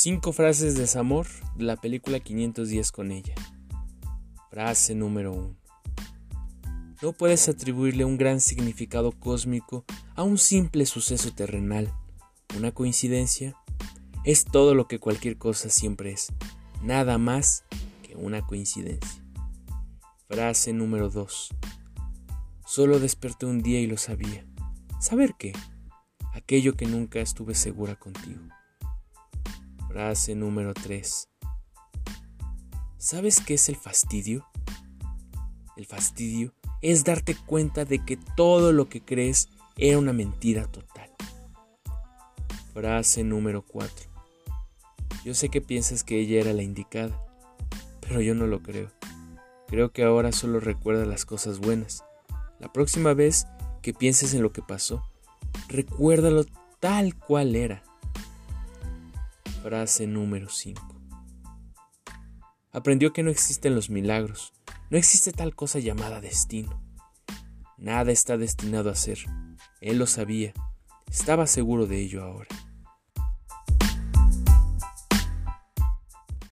Cinco frases de desamor de la película 510 con ella. Frase número 1. No puedes atribuirle un gran significado cósmico a un simple suceso terrenal. Una coincidencia es todo lo que cualquier cosa siempre es, nada más que una coincidencia. Frase número 2. Solo desperté un día y lo sabía. ¿Saber qué? Aquello que nunca estuve segura contigo. Frase número 3. ¿Sabes qué es el fastidio? El fastidio es darte cuenta de que todo lo que crees era una mentira total. Frase número 4. Yo sé que piensas que ella era la indicada, pero yo no lo creo. Creo que ahora solo recuerda las cosas buenas. La próxima vez que pienses en lo que pasó, recuérdalo tal cual era. Frase número 5. Aprendió que no existen los milagros, no existe tal cosa llamada destino. Nada está destinado a ser. Él lo sabía, estaba seguro de ello ahora.